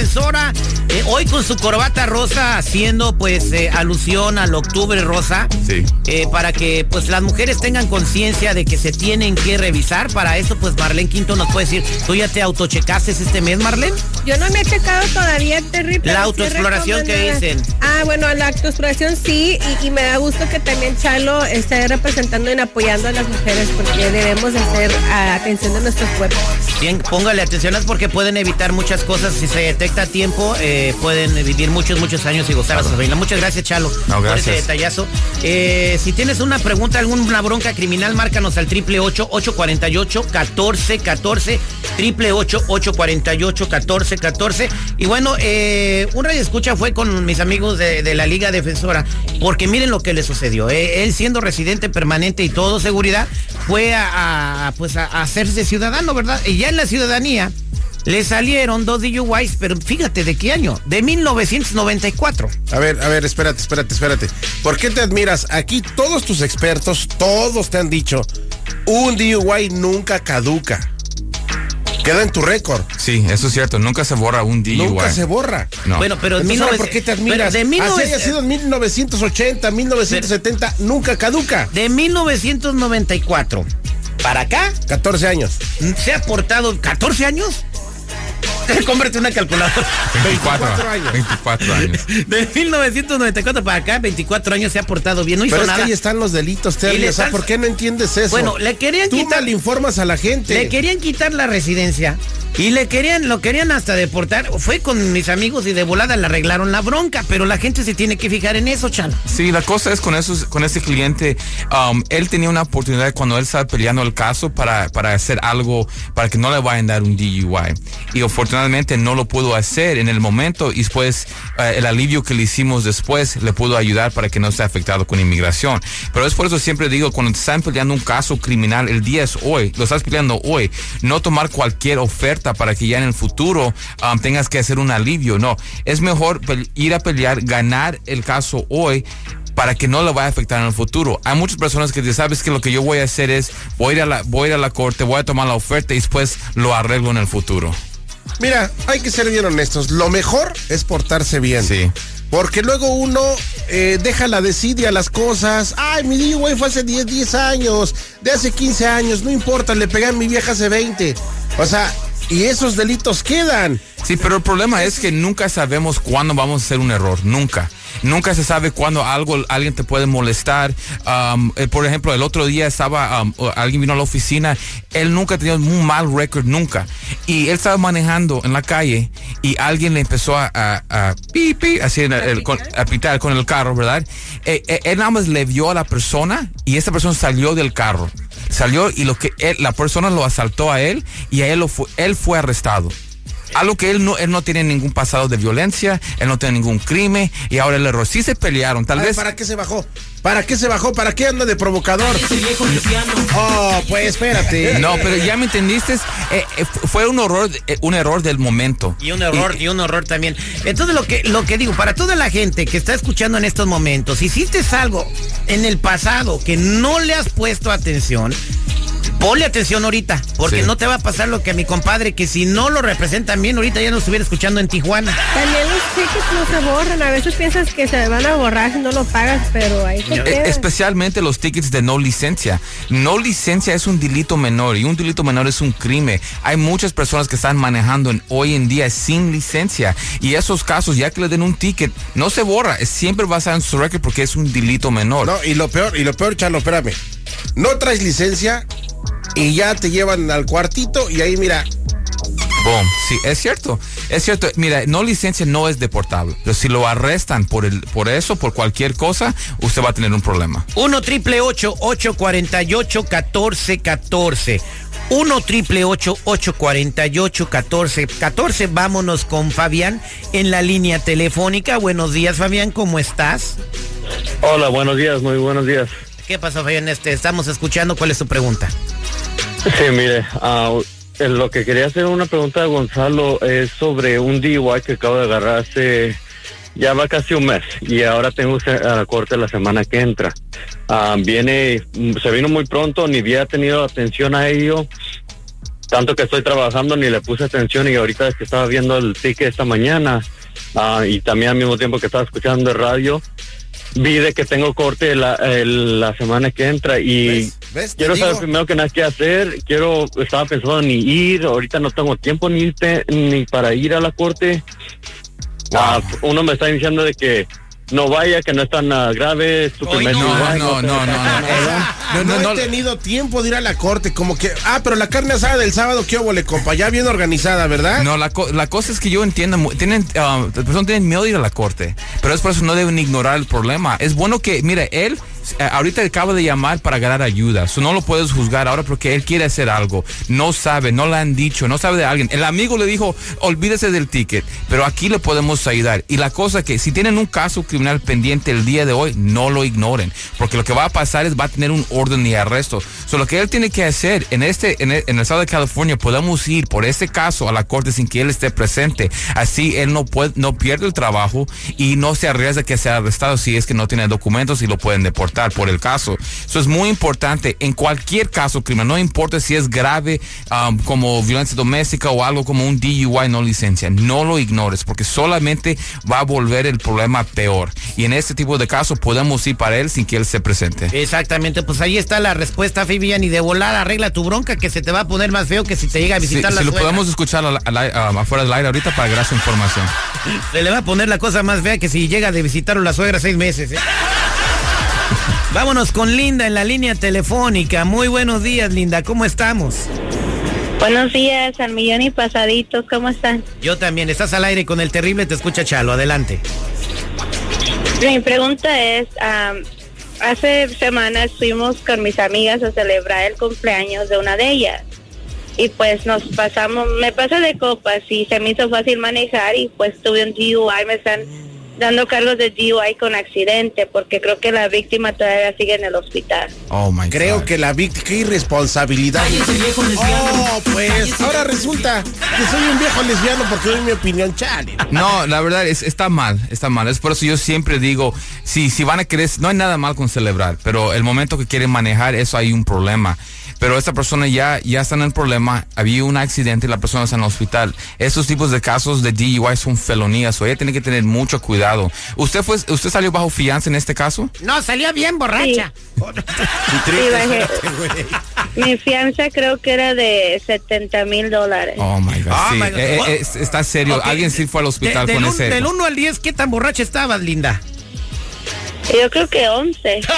De hoy con su corbata rosa haciendo pues eh, alusión al octubre rosa. Sí. Eh, para que pues las mujeres tengan conciencia de que se tienen que revisar. Para eso pues Marlene Quinto nos puede decir, ¿tú ya te autochecaste este mes, Marlene? Yo no me he checado todavía, terrible. La autoexploración que dicen. Ah, bueno, la autoexploración sí, y, me da gusto que también Chalo esté representando y apoyando a las mujeres porque debemos hacer atención de nuestros cuerpos. Bien, póngale atención porque pueden evitar muchas cosas. Si se detecta a tiempo, eh, pueden vivir muchos, muchos años y gozar a su familia. Muchas gracias, Chalo, no, gracias. por ese detallazo. Eh, si tienes una pregunta, alguna bronca criminal, márcanos al triple ocho ocho cuarenta y bueno, eh, un radio escucha fue con mis amigos de, la Liga Defensora, porque miren lo que le sucedió. él siendo residente permanente y todo seguridad, fue a, pues a, hacerse ciudadano, ¿verdad? Y ya en la ciudadanía le salieron dos DUIs, pero fíjate, ¿de qué año? De 1994. A ver, a ver, espérate, espérate, espérate. ¿Por qué te admiras? Aquí todos tus expertos, todos te han dicho, un DUI nunca caduca. Queda en tu récord. Sí, eso es cierto. Nunca se borra un DUI. Nunca se borra. No. Bueno, pero Entonces, ¿por qué te admiras? De Así haya sido en 1980, 1970, nunca caduca. De 1994 para acá. 14 años. Se ha portado 14 años. Cómprate una calculadora. 24, años. 24 años. De 1994 para acá, 24 años se ha portado bien. No hizo Pero nada. Que ahí están los delitos, Terry. O sea, ¿por qué no entiendes eso? Bueno, le querían Tú quitar. le informas a la gente. Le querían quitar la residencia. Y le querían, lo querían hasta deportar. Fue con mis amigos y de volada le arreglaron la bronca, pero la gente se tiene que fijar en eso, Chan. Sí, la cosa es con esos, con ese cliente, um, él tenía una oportunidad cuando él estaba peleando el caso para, para hacer algo para que no le vayan a dar un DUI. Y afortunadamente no lo pudo hacer en el momento y después eh, el alivio que le hicimos después le pudo ayudar para que no esté afectado con inmigración. Pero es por eso siempre digo, cuando están peleando un caso criminal, el día es hoy, lo estás peleando hoy, no tomar cualquier oferta para que ya en el futuro um, tengas que hacer un alivio. No, es mejor ir a pelear, ganar el caso hoy para que no le vaya a afectar en el futuro. Hay muchas personas que dicen, sabes que lo que yo voy a hacer es, voy a a la, voy a, ir a la corte, voy a tomar la oferta y después lo arreglo en el futuro. Mira, hay que ser bien honestos. Lo mejor es portarse bien. Sí. Porque luego uno eh, deja la desidia las cosas. Ay, mi DUI fue hace 10, 10 años, de hace 15 años, no importa, le pegué a mi vieja hace 20. O sea, y esos delitos quedan. Sí, pero el problema es que nunca sabemos cuándo vamos a hacer un error, nunca. Nunca se sabe cuándo algo, alguien te puede molestar. Um, eh, por ejemplo, el otro día estaba, um, alguien vino a la oficina, él nunca tenía un mal récord, nunca. Y él estaba manejando en la calle y alguien le empezó a, a, a así el, con, a pitar con el carro, ¿verdad? Eh, eh, él nada más le vio a la persona y esa persona salió del carro salió y lo que la persona lo asaltó a él y a él lo fue, él fue arrestado. Algo que él no, él no tiene ningún pasado de violencia, él no tiene ningún crimen y ahora el error. Sí se pelearon, tal vez. ¿Para qué se bajó? ¿Para qué se bajó? ¿Para qué anda de provocador? Oh, pues espérate. No, pero ya me entendiste. Eh, eh, fue un error, eh, un error del momento. Y un error, y, un error también. Entonces lo que, lo que digo, para toda la gente que está escuchando en estos momentos, si hiciste algo en el pasado que no le has puesto atención, ponle atención ahorita, porque Sí. no te va a pasar lo que a mi compadre, que si no lo representan bien, ahorita ya nos estuviera escuchando en Tijuana. También los tickets no se borran. A veces piensas que se van a borrar si no lo pagas, pero ahí se E- quedan. Especialmente los tickets de no licencia. No licencia es un delito menor y un delito menor es un crimen. Hay muchas personas que están manejando en- hoy en día sin licencia y esos casos, ya que le den un ticket, no se borra. Siempre va a estar en su récord porque es un delito menor. No, y lo peor, y lo peor, Chalo, espérame. No traes licencia y ya te llevan al cuartito y ahí mira, Boom. Sí, es cierto. Es cierto. Mira, no licencia no es deportable. Pero si lo arrestan por el, por eso, por cualquier cosa, usted va a tener un problema. 1 triple 848 1414 1 triple 848 1414 Vámonos con Fabián en la línea telefónica. Buenos días, Fabián, ¿cómo estás? Hola, buenos días, muy buenos días. ¿Qué pasó, Fabián? Este, estamos escuchando. ¿Cuál es tu pregunta? Sí, mire, eh, lo que quería hacer una pregunta a Gonzalo es sobre un DUI que acabo de agarrar hace ya va casi un mes y ahora tengo a la corte la semana que entra. Ah, viene, mm, se vino muy pronto, ni había tenido atención a ello. Tanto que estoy trabajando ni le puse atención y ahorita que estaba viendo el ticket esta mañana ah, y también al mismo tiempo que estaba escuchando el radio, vi de que tengo corte la, el- la semana que entra y ¿Ves? ¿Ves? Te quiero saber digo. primero que nada qué hacer. Quiero, estaba pensando ni ir, ahorita no tengo tiempo ni, irte- ni para ir a la corte. Ah, uno me está diciendo de que no vaya, que no es tan ah, grave, es tu Hoy primer no, no, no, no, no, no, no, no. he tenido tiempo de ir a la corte, como que, ah, pero la carne asada del sábado, qué óvole, compa, ya bien organizada, ¿verdad? No, la, co- la cosa es que yo entiendo, tienen, ah, las personas tienen miedo de ir a la corte, pero es por eso no deben ignorar el problema. Es bueno que, mire, él eh, ahorita acaba de llamar para ganar ayuda, so no lo puedes juzgar ahora porque él quiere hacer algo, no sabe, no le han dicho, no sabe de alguien. El amigo le dijo, olvídese del ticket, pero aquí le podemos ayudar. Y la cosa que si tienen un caso criminal pendiente el día de hoy, no lo ignoren, porque lo que va a pasar es va a tener un orden de arresto. So, lo que él tiene que hacer en este, en el, en el estado de California, podemos ir por este caso a la corte sin que él esté presente. Así él no puede, no pierde el trabajo y no se arriesga que sea arrestado si es que no tiene documentos y lo pueden deportar por el caso. Eso es muy importante en cualquier caso criminal, no importa si es grave um, como violencia doméstica o algo como un DUI no licencia, no lo ignores porque solamente va a volver el problema peor. Y en este tipo de casos podemos ir para él sin que él se presente. Exactamente, pues ahí está la respuesta, Fabián, y de volada arregla tu bronca que se te va a poner más feo que si te llega a Si, visitar la si lo podemos escuchar um, afuera del aire ahorita para agarrar su información. Se le va a poner la cosa más fea que si llega de visitar a la suegra seis meses. ¿eh? Vámonos con Linda en la línea telefónica. Muy buenos días, Linda. ¿Cómo estamos? Buenos días, al millón y pasaditos, ¿cómo están? Yo también. Estás al aire con el terrible. Te escucha Chalo. Adelante. Mi pregunta es, am, hace semanas fuimos con mis amigas a celebrar el cumpleaños de una de ellas. Y pues nos pasamos, me pasé de copas y se me hizo fácil manejar y pues tuve un DUI, me están dando cargos de DUI con accidente porque creo que la víctima todavía sigue en el hospital. Oh my Creo God. que la víctima, qué irresponsabilidad. Oh, pues, ahora resulta que soy un viejo lesbiano porque doy mi opinión, chale. No, la verdad es, está mal, está mal. Es por eso yo siempre digo, si, si van a querer, no hay nada mal con celebrar, pero el momento que quieren manejar, eso hay un problema. Pero esta persona ya, ya está en el problema, había un accidente y la persona está en el hospital. Estos tipos de casos de DUI son felonías, o ella tiene que tener mucho cuidado. ¿Usted fue, usted salió bajo fianza en este caso? No, salía bien borracha. Sí, bajé. Mi fianza creo que era de 70 mil dólares. Oh my God. Oh, sí. my God. Eh, eh, es- está serio. Ok, Alguien sí fue al hospital de- con del, ese. un- del 1 al 10, ¿qué tan borracha estabas, Linda? Yo creo que 11.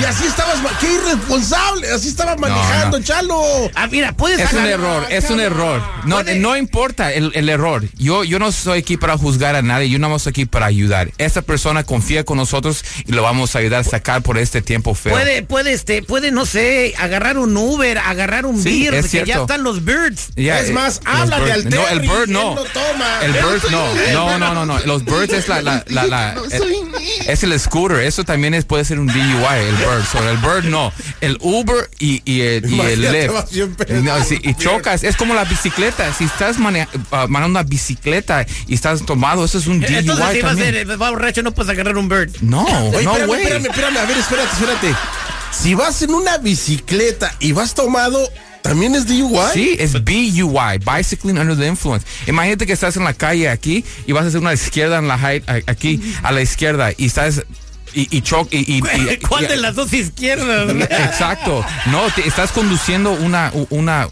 Y así estabas, qué irresponsable, así estaba manejando, no. chalo. Ah, mira, puedes Es un error, es un error. No, no importa el, el error. Yo, yo no estoy aquí para juzgar a nadie, yo no estoy aquí para ayudar. Esta persona confía con nosotros y lo vamos a ayudar a sacar por este tiempo feo. Puede, puede, este, puede, no sé, agarrar un Uber, agarrar un Sí, beer, es que ya están los birds. Ya, Es más, háblale al No, el bird no. El bird soy no. No, no, no, no. Los birds es la, la, la, la- No soy es el scooter. Eso también es, puede ser un DUI, el bird. So, el bird no. El Uber y, y el, y el Imagínate, Lyft. vas. No, y chocas. Es como la bicicleta. Si estás mane- ah, manejando una bicicleta y estás tomado, eso es un DUI Entonces, si va a también. ser, va borracho, no puedes agarrar un bird. No, Oye, no, espérame, güey. espérame, espérame, a ver, espérate, espérate. si vas en una bicicleta y vas tomado, ¿también es DUI? Sí, es BUI, Bicycling Under the Influence. Imagínate que estás en la calle aquí y vas a hacer una izquierda en la aquí a la izquierda y estás y, y choc y, y- y- ¿Cuál y- de las dos izquierdas? Exacto. No, te- estás conduciendo una, una,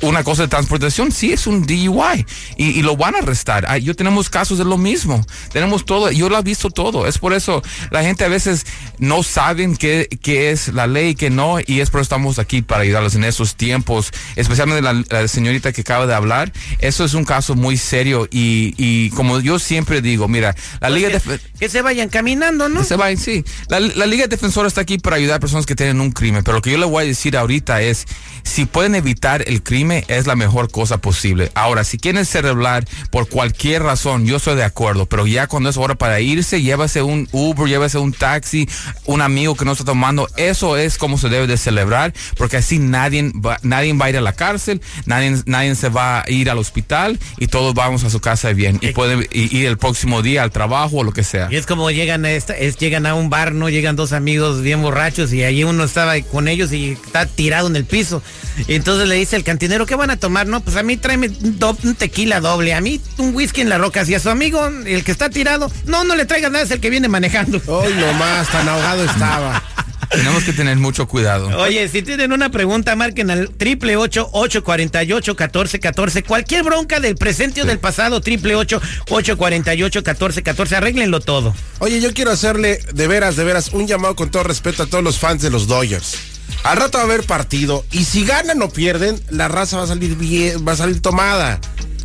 una cosa de transportación, sí es un DUI y, y lo van a arrestar. Ah, yo tenemos casos de lo mismo. Tenemos todo, yo lo he visto todo. Es por eso la gente a veces no saben qué, qué es la ley y qué no, y es por eso estamos aquí para ayudarlos en esos tiempos, especialmente la, la señorita que acaba de hablar. Eso es un caso muy serio y, y como yo siempre digo, mira, la Liga de... que, que se vayan caminando, ¿no? Se vayan, sí. La, la Liga Defensora está aquí para ayudar a personas que tienen un crimen, pero lo que yo le voy a decir ahorita es, si pueden evitar el crimen, es la mejor cosa posible. Ahora, si quieren celebrar por cualquier razón, yo estoy de acuerdo, pero ya cuando es hora para irse, llévase un Uber, llévase un taxi, un amigo que no está tomando, eso es como se debe de celebrar, porque así nadie va, nadie va a ir a la cárcel, nadie, nadie se va a ir al hospital y todos vamos a su casa bien y pueden i- ir el próximo día al trabajo o lo que sea. Y es como llegan a esta, es, llegan a un bar, no llegan dos amigos bien borrachos y allí uno estaba con ellos y está tirado en el piso. Y entonces le dice el cantinero, ¿qué van a tomar? No, pues a mí tráeme un, do- un tequila doble, a mí un whisky en la roca, y a su amigo, el que está tirado, no, no le traigas nada, es el que viene manejando. Hoy nomás, tan ahogado estaba. Tenemos que tener mucho cuidado. Oye, si tienen una pregunta, marquen al triple ocho ocho cuarenta y ocho catorce catorce. Cualquier bronca del presente o del pasado, triple ocho ocho cuarenta y ocho catorce catorce. Arréglenlo todo. Oye, yo quiero hacerle de veras, de veras, un llamado con todo respeto a todos los fans de los Dodgers. Al rato va a haber partido y si ganan o pierden, la raza va a salir bien, va a salir tomada.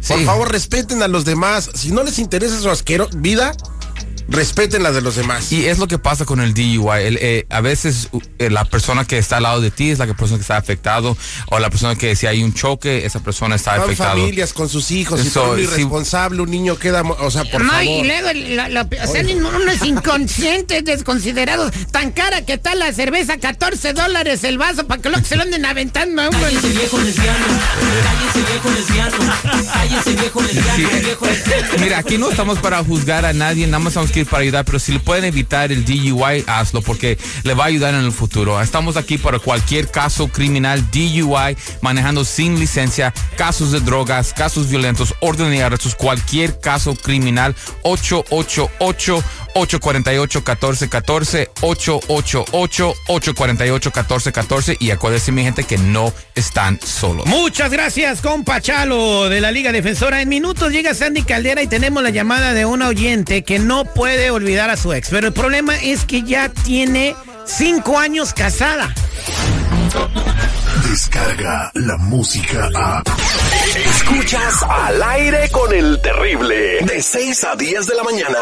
Por favor, respeten a los demás. Si no les interesa su asquero vida, respeten la de los demás. Y es lo que pasa con el DUI. El, eh, a veces eh, la persona que está al lado de ti es la que- persona que está afectado o la persona que si hay un choque, esa persona está Van afectada. familias con sus hijos y todo sí. irresponsable, un niño queda, o sea, por no, favor. y luego la- la- salen unos inconscientes, desconsiderados. Tan cara que está la cerveza, 14 dólares el vaso, para que luego se lo anden aventando a uno. Cállese viejo lesbiano, cállese viejo lesbiano, cállese viejo lesbiano, Sí, viejo lesbiano. Mira, aquí no estamos para juzgar a nadie, nada más estamos aquí para ayudar, pero si le pueden evitar el DUI, hazlo, porque le va a ayudar en el futuro. Estamos aquí para cualquier caso criminal, DUI, manejando sin licencia, casos de drogas, casos violentos, orden de arrestos, cualquier caso criminal, 888 848-1414, 888-848-1414 y acuérdense mi gente que no están solos. Muchas gracias, compa Chalo de la Liga Defensora. En minutos llega Sandy Caldera y tenemos la llamada de una oyente que no puede olvidar a su ex. Pero el problema es que ya tiene cinco años casada. Descarga la música a. Escuchas al aire con el terrible. De 6 a 10 de la mañana.